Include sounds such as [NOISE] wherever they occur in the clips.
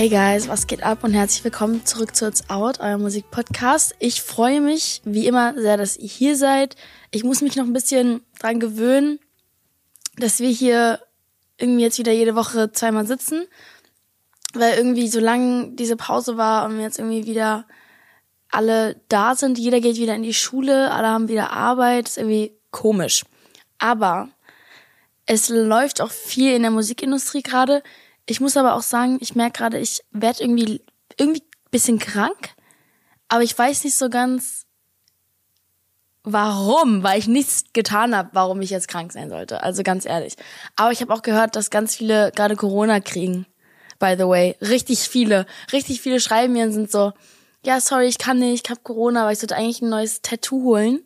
Hey guys, was geht ab und herzlich willkommen zurück zu It's Out, euer Musikpodcast. Ich freue mich wie immer sehr, dass ihr hier seid. Ich muss mich noch ein bisschen dran gewöhnen, dass wir hier irgendwie jetzt wieder jede Woche zweimal sitzen, weil irgendwie so lange diese Pause war und wir jetzt irgendwie wieder alle da sind, jeder geht wieder in die Schule, alle haben wieder Arbeit, ist irgendwie komisch. Aber es läuft auch viel in der Musikindustrie gerade. Ich muss aber auch sagen, ich merke gerade, ich werde irgendwie irgendwie bisschen krank, aber ich weiß nicht so ganz warum, weil ich nichts getan habe, warum ich jetzt krank sein sollte. Also ganz ehrlich. Aber ich habe auch gehört, dass ganz viele gerade Corona kriegen. By the way, richtig viele, richtig viele schreiben mir und sind so, ja, sorry, ich kann nicht, ich habe Corona, aber ich sollte eigentlich ein neues Tattoo holen.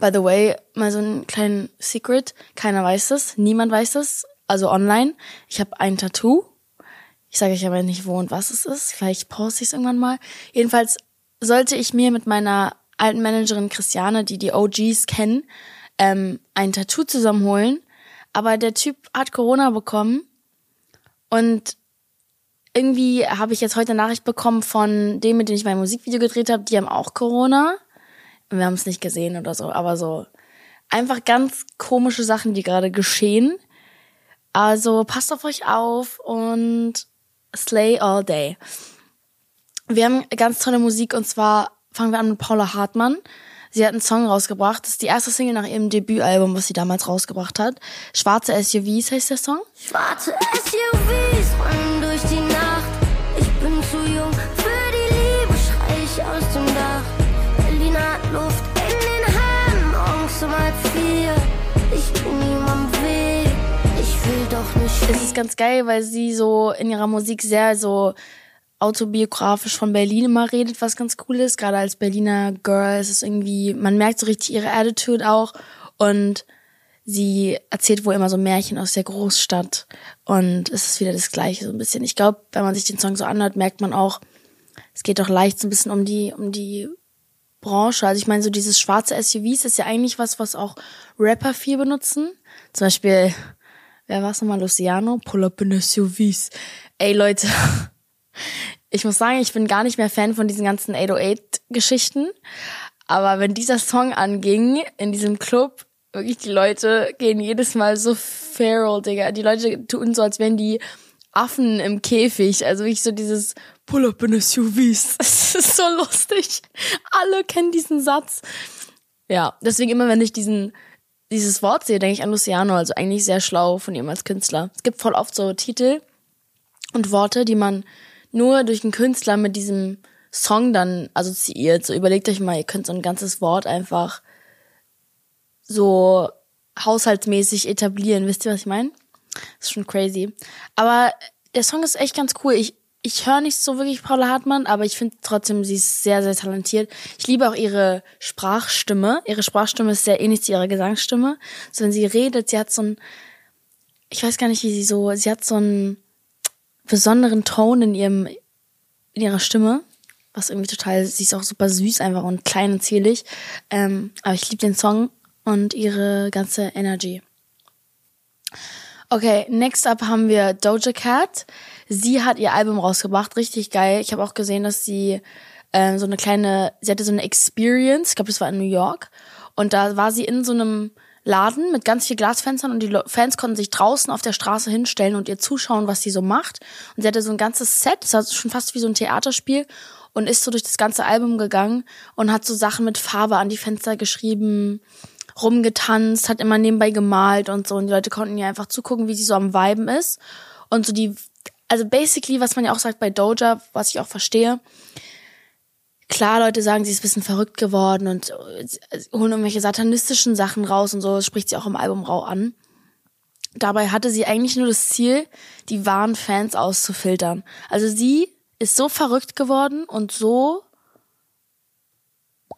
By the way, mal so ein kleinen Secret, keiner weiß das, niemand weiß das, also online. Ich habe ein Tattoo. Ich sage euch aber nicht, wo und was es ist. Vielleicht poste ich es irgendwann mal. Jedenfalls sollte ich mir mit meiner alten Managerin Christiane, die die OGs kennen, ähm, ein Tattoo zusammenholen. Aber der Typ hat Corona bekommen und irgendwie habe ich jetzt heute Nachricht bekommen von dem, mit dem ich mein Musikvideo gedreht habe, die haben auch Corona. Wir haben es nicht gesehen oder so, aber so einfach ganz komische Sachen, die gerade geschehen. Also passt auf euch auf und slay all day. Wir haben ganz tolle Musik und zwar fangen wir an mit Paula Hartmann. Sie hat einen Song rausgebracht. Das ist die erste Single nach ihrem Debütalbum, was sie damals rausgebracht hat. Schwarze SUVs heißt der Song. Schwarze SUVs rollen durch die ist ganz geil, weil sie so in ihrer Musik sehr so autobiografisch von Berlin immer redet, was ganz cool ist. Gerade als Berliner Girl ist es irgendwie, man merkt so richtig ihre Attitude auch und sie erzählt wohl immer so Märchen aus der Großstadt und es ist wieder das Gleiche so ein bisschen. Ich glaube, wenn man sich den Song so anhört, merkt man auch, es geht doch leicht so ein bisschen um die, um die Branche. Also ich meine, so dieses schwarze SUVs ist ja eigentlich was, was auch Rapper viel benutzen. Zum Beispiel, wer war es nochmal? Luciano? Pull up in SUVs. Ey Leute, [LAUGHS] ich muss sagen, ich bin gar nicht mehr Fan von diesen ganzen 808-Geschichten. Aber wenn dieser Song anging in diesem Club, wirklich die Leute gehen jedes Mal so feral, Digga. Die Leute tun so, als wären die Affen im Käfig. Also wirklich so dieses Pull up in SUVs. Das ist so lustig. Alle kennen diesen Satz. Ja, deswegen immer, wenn ich diesen dieses Wort sehe, denke ich an Luciano. Also eigentlich sehr schlau von ihm als Künstler. Es gibt voll oft so Titel und Worte, die man nur durch einen Künstler mit diesem Song dann assoziiert. So überlegt euch mal, ihr könnt so ein ganzes Wort einfach so haushaltsmäßig etablieren. Wisst ihr, was ich meine? Das ist schon crazy. Aber der Song ist echt ganz cool. Ich, ich höre nicht so wirklich Paula Hartmann, aber ich finde trotzdem, sie ist sehr, sehr talentiert. Ich liebe auch ihre Sprachstimme. Ihre Sprachstimme ist sehr ähnlich zu ihrer Gesangsstimme. So, wenn sie redet, sie hat so ein, ich weiß gar nicht, wie sie so, sie hat so ein, besonderen Ton in ihrem, in ihrer Stimme, was irgendwie total, sie ist auch super süß einfach und klein und zierlich. Ähm, aber ich liebe den Song und ihre ganze Energy. Okay, next up haben wir Doja Cat. Sie hat ihr Album rausgebracht, richtig geil. Ich habe auch gesehen, dass sie ähm, so eine kleine, sie hatte so eine Experience, ich glaube, das war in New York. Und da war sie in so einem Laden mit ganz viel Glasfenstern und die Fans konnten sich draußen auf der Straße hinstellen und ihr zuschauen, was sie so macht. Und sie hatte so ein ganzes Set, das war schon fast wie so ein Theaterspiel und ist so durch das ganze Album gegangen und hat so Sachen mit Farbe an die Fenster geschrieben, rumgetanzt, hat immer nebenbei gemalt und so und die Leute konnten ihr einfach zugucken, wie sie so am Viben ist und so die also basically, was man ja auch sagt bei Doja, was ich auch verstehe, klar, Leute sagen, sie ist ein bisschen verrückt geworden und äh, holen irgendwelche satanistischen Sachen raus und so, das spricht sie auch im Album rau an. Dabei hatte sie eigentlich nur das Ziel, die wahren Fans auszufiltern. Also sie ist so verrückt geworden und so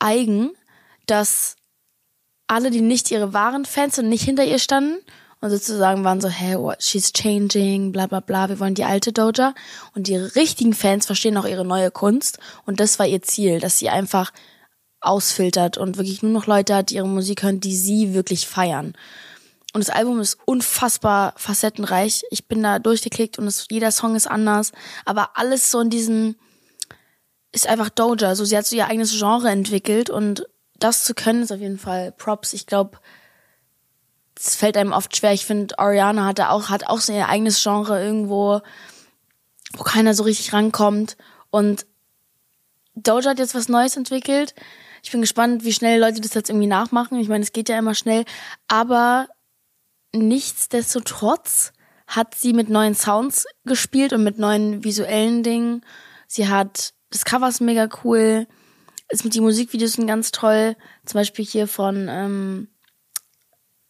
eigen, dass alle, die nicht ihre wahren Fans und nicht hinter ihr standen und sozusagen waren so, hey, what, she's changing, bla bla bla, wir wollen die alte Doja. Und die richtigen Fans verstehen auch ihre neue Kunst. Und das war ihr Ziel, dass sie einfach ausfiltert und wirklich nur noch Leute hat, die ihre Musik hören, die sie wirklich feiern. und das Album ist unfassbar facettenreich. Ich bin da durchgeklickt und es, jeder Song ist anders. Aber alles so in diesen, ist einfach Doja. So, sie hat so ihr eigenes Genre entwickelt und das zu können ist auf jeden Fall Props. Ich glaube, es fällt einem oft schwer. Ich finde, Ariana hat da auch, hat auch so ihr eigenes Genre irgendwo, wo keiner so richtig rankommt. Und Doja hat jetzt was Neues entwickelt. Ich bin gespannt, wie schnell Leute das jetzt irgendwie nachmachen. Ich meine, es geht ja immer schnell. Aber nichtsdestotrotz hat sie mit neuen Sounds gespielt und mit neuen visuellen Dingen. Sie hat, das Cover ist mega cool. Ist die Musikvideos sind ganz toll. Zum Beispiel hier von ähm,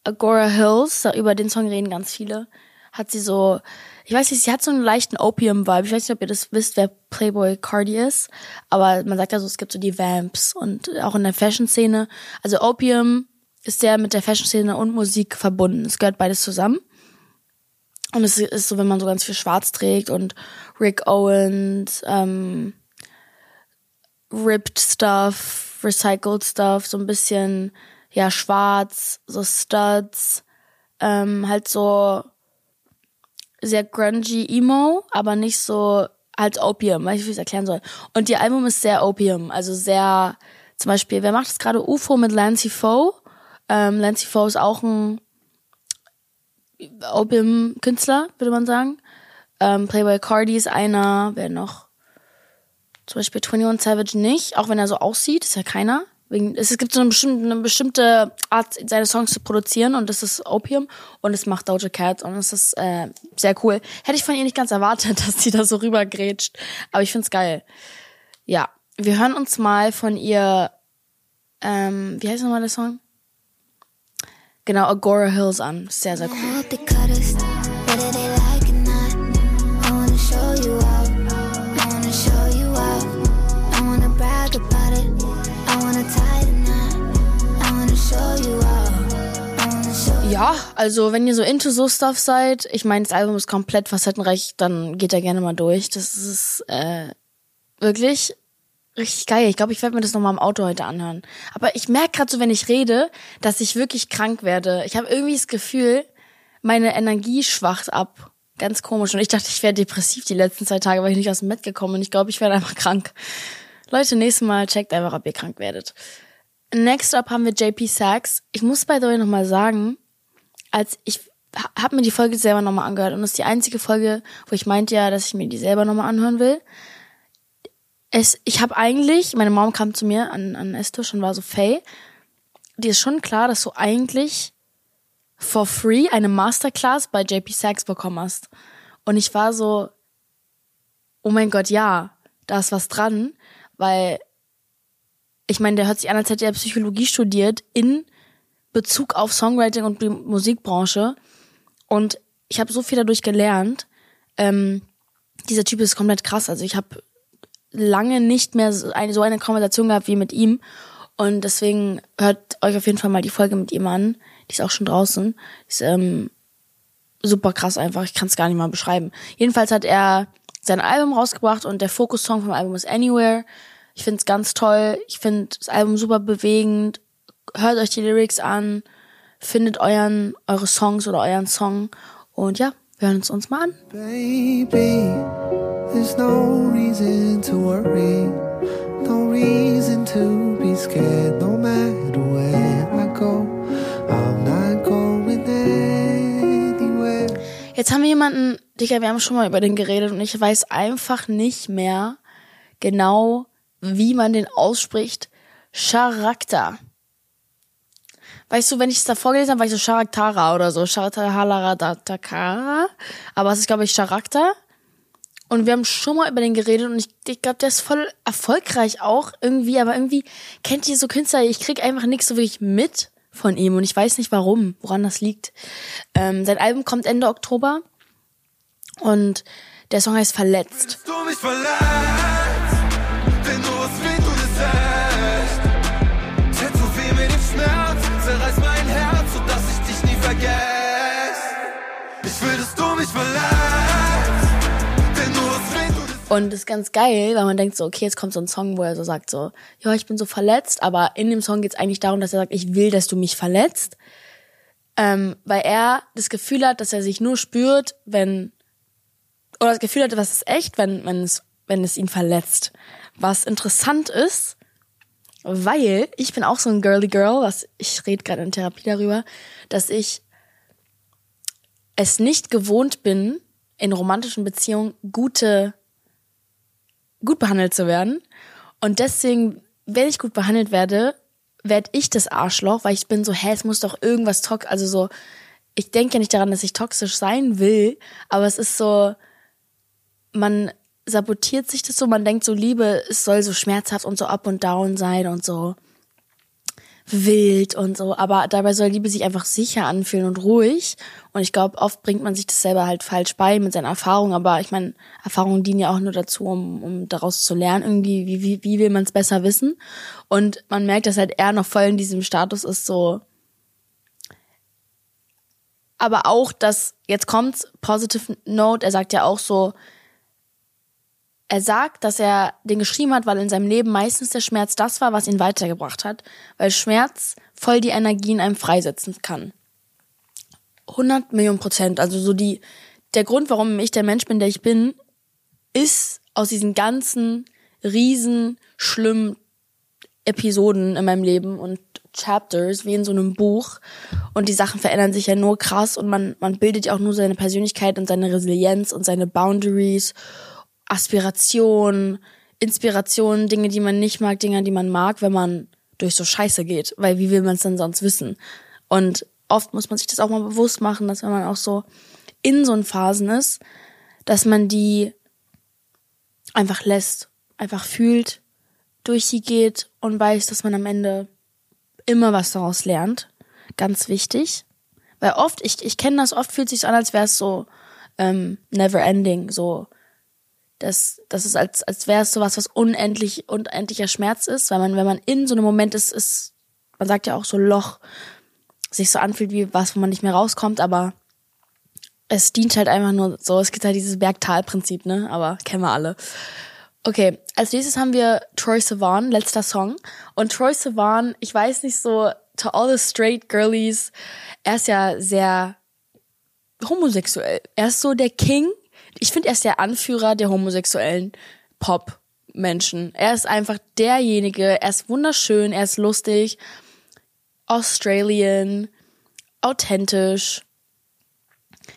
Agora Hills. Über den Song reden ganz viele. Hat sie so, ich weiß nicht, sie hat so einen leichten Opium-Vibe. Ich weiß nicht, ob ihr das wisst, wer Playboy Cardi ist. Aber man sagt ja so, es gibt so die Vamps und auch in der Fashion-Szene. Also Opium ist sehr mit der Fashion-Szene und Musik verbunden. Es gehört beides zusammen. Und es ist so, wenn man so ganz viel Schwarz trägt und Rick Owens, ähm, ripped Stuff, recycled Stuff, so ein bisschen, ja, schwarz, so Studs, ähm, halt so sehr grungy Emo, aber nicht so als Opium, weiß ich, wie es erklären soll. Und ihr Album ist sehr Opium, also sehr, zum Beispiel, wer macht das gerade? UFO mit Lancy Foe. Ähm, Lancy Foe ist auch ein Opium-Künstler, würde man sagen. Ähm, Playboy Cardi ist einer, wer noch? Zum Beispiel 21 Savage nicht, auch wenn er so aussieht, ist ja keiner. Es gibt so eine bestimmte, eine bestimmte Art, seine Songs zu produzieren und das ist Opium und es macht Doja Cat und das ist äh, sehr cool. Hätte ich von ihr nicht ganz erwartet, [LAUGHS] dass sie da so rübergrätscht, aber ich find's geil. Ja, wir hören uns mal von ihr, ähm, wie heißt nochmal der Song? Genau, Agora Hills an. Sehr, sehr cool. Ja, also wenn ihr so into so Stuff seid, ich meine, das Album ist komplett facettenreich, dann geht da gerne mal durch. Das ist äh, wirklich richtig geil. Ich glaube, ich werde mir das nochmal im Auto heute anhören. Aber ich merke gerade so, wenn ich rede, dass ich wirklich krank werde. Ich habe irgendwie das Gefühl, meine Energie schwacht ab. Ganz komisch. Und ich dachte, ich wäre depressiv die letzten zwei Tage, weil ich nicht aus dem Bett gekommen und ich glaube, ich werde einfach krank. Leute, nächstes Mal checkt einfach, ob ihr krank werdet. Next up haben wir JP Sachs. Ich muss bei euch nochmal sagen, als ich habe mir die Folge selber nochmal angehört und das ist die einzige Folge, wo ich meinte ja, dass ich mir die selber nochmal anhören will. Es, ich habe eigentlich, meine Mom kam zu mir an, an Esstisch und war so, Faye, dir ist schon klar, dass du eigentlich for free eine Masterclass bei JP Sachs bekommen hast. Und ich war so, oh mein Gott, ja, da ist was dran, weil ich meine, der hört sich an, als er Psychologie studiert in Bezug auf Songwriting und die Musikbranche. Und ich habe so viel dadurch gelernt. Ähm, dieser Typ ist komplett krass. Also ich habe lange nicht mehr so eine, so eine Konversation gehabt wie mit ihm. Und deswegen hört euch auf jeden Fall mal die Folge mit ihm an. Die ist auch schon draußen. Ist ähm, super krass einfach. Ich kann es gar nicht mal beschreiben. Jedenfalls hat er sein Album rausgebracht und der Fokus-Song vom Album ist Anywhere. Ich finde es ganz toll. Ich finde das Album super bewegend hört euch die Lyrics an, findet euren, eure Songs oder euren Song und ja, wir hören uns uns mal an. Baby, there's no reason to worry, no reason to be scared, no matter where I go, I'm not going anywhere. Jetzt haben wir jemanden, Digga, wir haben schon mal über den geredet und ich weiß einfach nicht mehr genau, wie man den ausspricht. Charakter. Weißt du, wenn ich es da vorgelesen habe, war ich so Charaktara oder so. Charaktara, aber es ist, glaube ich, Charakter. Und wir haben schon mal über den geredet und ich, ich glaube, der ist voll erfolgreich auch irgendwie, aber irgendwie kennt ihr so Künstler, ich krieg einfach nichts so wirklich mit von ihm und ich weiß nicht warum, woran das liegt. Ähm, sein Album kommt Ende Oktober und der Song heißt Verletzt. Du mich verletzt? Und das ist ganz geil, weil man denkt so, okay, jetzt kommt so ein Song, wo er so sagt so, ja, ich bin so verletzt, aber in dem Song geht es eigentlich darum, dass er sagt, ich will, dass du mich verletzt. Ähm, weil er das Gefühl hat, dass er sich nur spürt, wenn oder das Gefühl hat, was ist echt, wenn, wenn es, wenn es ihn verletzt. Was interessant ist, weil ich bin auch so ein girly girl, was ich rede gerade in Therapie darüber, dass ich es nicht gewohnt bin, in romantischen Beziehungen gute, gut behandelt zu werden. Und deswegen, wenn ich gut behandelt werde, werde ich das Arschloch, weil ich bin so, hä, es muss doch irgendwas toxisch, also so, ich denke ja nicht daran, dass ich toxisch sein will, aber es ist so, man sabotiert sich das so, man denkt so, Liebe, es soll so schmerzhaft und so up und down sein und so wild und so, aber dabei soll Liebe sich einfach sicher anfühlen und ruhig. Und ich glaube, oft bringt man sich das selber halt falsch bei mit seinen Erfahrungen, aber ich meine, Erfahrungen dienen ja auch nur dazu, um, um daraus zu lernen, irgendwie, wie, wie, wie will man es besser wissen. Und man merkt, dass halt er noch voll in diesem Status ist, so. Aber auch, dass, jetzt kommt's, Positive Note, er sagt ja auch so, er sagt, dass er den geschrieben hat, weil in seinem Leben meistens der Schmerz das war, was ihn weitergebracht hat, weil Schmerz voll die Energie in einem freisetzen kann. 100 Millionen Prozent. Also so die, der Grund, warum ich der Mensch bin, der ich bin, ist aus diesen ganzen riesen schlimmen Episoden in meinem Leben und Chapters, wie in so einem Buch. Und die Sachen verändern sich ja nur krass und man, man bildet ja auch nur seine Persönlichkeit und seine Resilienz und seine Boundaries Aspiration, Inspiration, Dinge, die man nicht mag, Dinge, die man mag, wenn man durch so Scheiße geht. Weil wie will man es denn sonst wissen? Und oft muss man sich das auch mal bewusst machen, dass wenn man auch so in so Phasen ist, dass man die einfach lässt, einfach fühlt, durch sie geht und weiß, dass man am Ende immer was daraus lernt. Ganz wichtig. Weil oft, ich, ich kenne das, oft fühlt sich an, als wäre es so ähm, never ending, so dass, dass es als, als wäre es sowas, was unendlich, unendlicher Schmerz ist, weil man, wenn man in so einem Moment ist, ist, man sagt ja auch so Loch, sich so anfühlt wie was, wo man nicht mehr rauskommt, aber es dient halt einfach nur so, es gibt halt dieses Bergtal-Prinzip, ne, aber kennen wir alle. Okay, als nächstes haben wir Troy Sivan, letzter Song. Und Troy Sivan, ich weiß nicht so, to all the straight girlies, er ist ja sehr homosexuell. Er ist so der King ich finde, er ist der Anführer der homosexuellen Pop-Menschen. Er ist einfach derjenige, er ist wunderschön, er ist lustig, Australian, authentisch.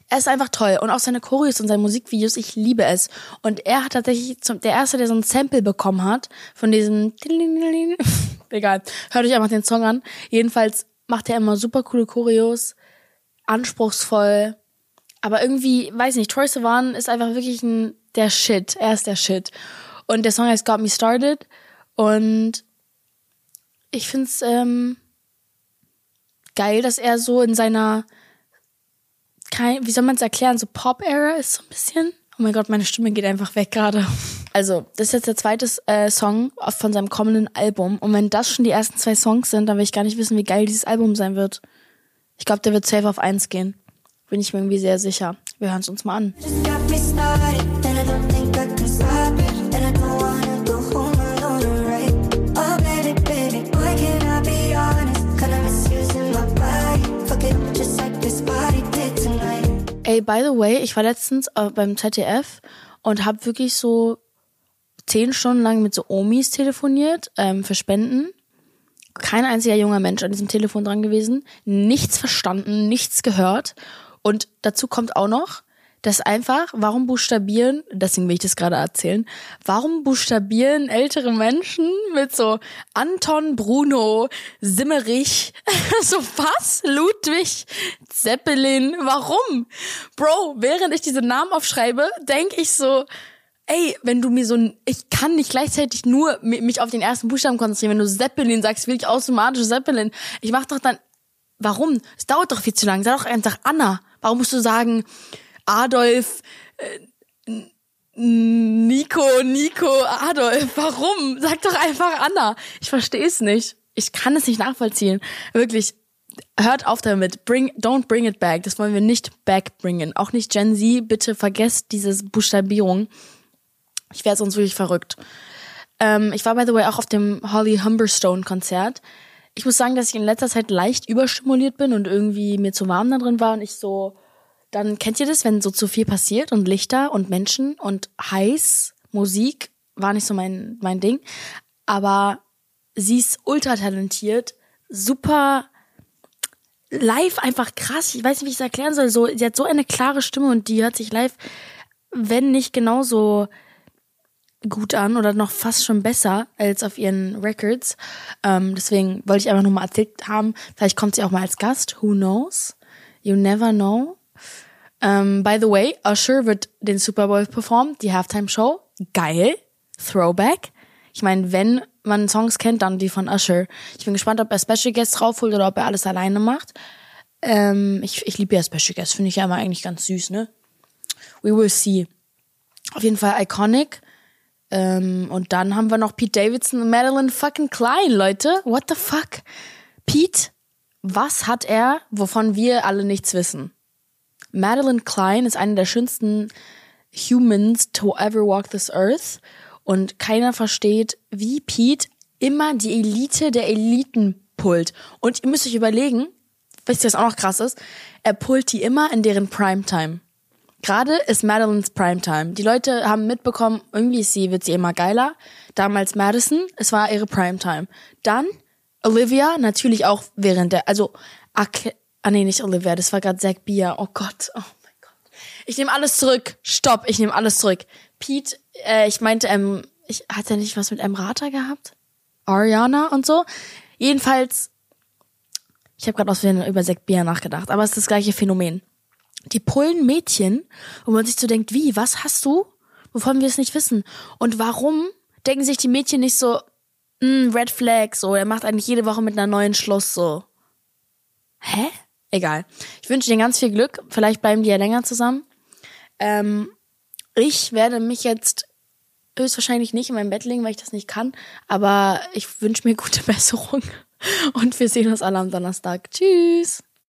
Er ist einfach toll und auch seine Choreos und seine Musikvideos, ich liebe es. Und er hat tatsächlich zum, der erste, der so ein Sample bekommen hat von diesem [LAUGHS] egal, hört euch einfach den Song an. Jedenfalls macht er immer super coole Choreos, anspruchsvoll, aber irgendwie, weiß nicht, Troy Sivan ist einfach wirklich ein, der Shit. Er ist der Shit. Und der Song heißt Got Me Started. Und ich find's ähm, geil, dass er so in seiner, kein, wie soll man es erklären, so Pop-Era ist so ein bisschen. Oh mein Gott, meine Stimme geht einfach weg gerade. Also, das ist jetzt der zweite äh, Song von seinem kommenden Album. Und wenn das schon die ersten zwei Songs sind, dann will ich gar nicht wissen, wie geil dieses Album sein wird. Ich glaube, der wird safe auf eins gehen. Bin ich mir irgendwie sehr sicher. Wir hören es uns mal an. Ey, by the way, ich war letztens äh, beim ZDF und habe wirklich so zehn Stunden lang mit so Omis telefoniert ähm, für Spenden. Kein einziger junger Mensch an diesem Telefon dran gewesen, nichts verstanden, nichts gehört. Und dazu kommt auch noch, dass einfach, warum buchstabieren, deswegen will ich das gerade erzählen, warum buchstabieren ältere Menschen mit so Anton, Bruno, Simmerich, [LAUGHS] so was? Ludwig, Zeppelin, warum? Bro, während ich diese Namen aufschreibe, denke ich so, ey, wenn du mir so ein, ich kann nicht gleichzeitig nur mich auf den ersten Buchstaben konzentrieren. Wenn du Zeppelin sagst, will ich automatisch Zeppelin. Ich mach doch dann, warum? Es dauert doch viel zu lang. Sag doch einfach Anna. Warum musst du sagen, Adolf, äh, Nico, Nico, Adolf? Warum? Sag doch einfach Anna. Ich verstehe es nicht. Ich kann es nicht nachvollziehen. Wirklich. Hört auf damit. Bring, don't bring it back. Das wollen wir nicht backbringen. Auch nicht Gen Z. Bitte vergesst diese Buchstabierung. Ich werde sonst wirklich verrückt. Ähm, ich war by the way auch auf dem Holly Humberstone Konzert. Ich muss sagen, dass ich in letzter Zeit leicht überstimuliert bin und irgendwie mir zu warm da drin war und ich so, dann kennt ihr das, wenn so zu viel passiert und Lichter und Menschen und heiß, Musik war nicht so mein, mein Ding. Aber sie ist ultra talentiert, super live einfach krass. Ich weiß nicht, wie ich es erklären soll. So, sie hat so eine klare Stimme und die hört sich live, wenn nicht genauso gut an oder noch fast schon besser als auf ihren Records. Ähm, deswegen wollte ich einfach nur mal erzählt haben, vielleicht kommt sie auch mal als Gast. Who knows? You never know. Um, by the way, Usher wird den Super Bowl performen, die Halftime Show. Geil. Throwback. Ich meine, wenn man Songs kennt, dann die von Usher. Ich bin gespannt, ob er Special Guests draufholt oder ob er alles alleine macht. Ähm, ich ich liebe ja Special Guests, finde ich ja immer eigentlich ganz süß, ne? We will see. Auf jeden Fall iconic. Ähm, und dann haben wir noch Pete Davidson und Madeline fucking Klein, Leute. What the fuck? Pete, was hat er, wovon wir alle nichts wissen? Madeline Klein ist eine der schönsten Humans to ever walk this earth. Und keiner versteht, wie Pete immer die Elite der Eliten pullt. Und ihr müsst euch überlegen, wisst ihr, was auch noch krass ist? Er pullt die immer in deren Primetime. Gerade ist Madelyns Primetime. Die Leute haben mitbekommen, irgendwie ist sie, wird sie immer geiler. Damals Madison, es war ihre Primetime. Dann Olivia, natürlich auch während der, also, ah nee, nicht Olivia, das war gerade Zack Bia. Oh Gott, oh mein Gott. Ich nehme alles zurück. Stopp, ich nehme alles zurück. Pete, äh, ich meinte, ähm, ich, hat er nicht was mit Emrata gehabt? Ariana und so? Jedenfalls, ich habe gerade aus über Zack Bia nachgedacht, aber es ist das gleiche Phänomen die pullen Mädchen, wo man sich so denkt, wie, was hast du, wovon wir es nicht wissen? Und warum denken sich die Mädchen nicht so, mm, Red Flag, so, er macht eigentlich jede Woche mit einer neuen Schluss, so. Hä? Egal. Ich wünsche dir ganz viel Glück. Vielleicht bleiben die ja länger zusammen. Ähm, ich werde mich jetzt höchstwahrscheinlich nicht in meinem Bett legen, weil ich das nicht kann. Aber ich wünsche mir gute [LAUGHS] Besserung. Und wir sehen uns alle am Donnerstag. Tschüss.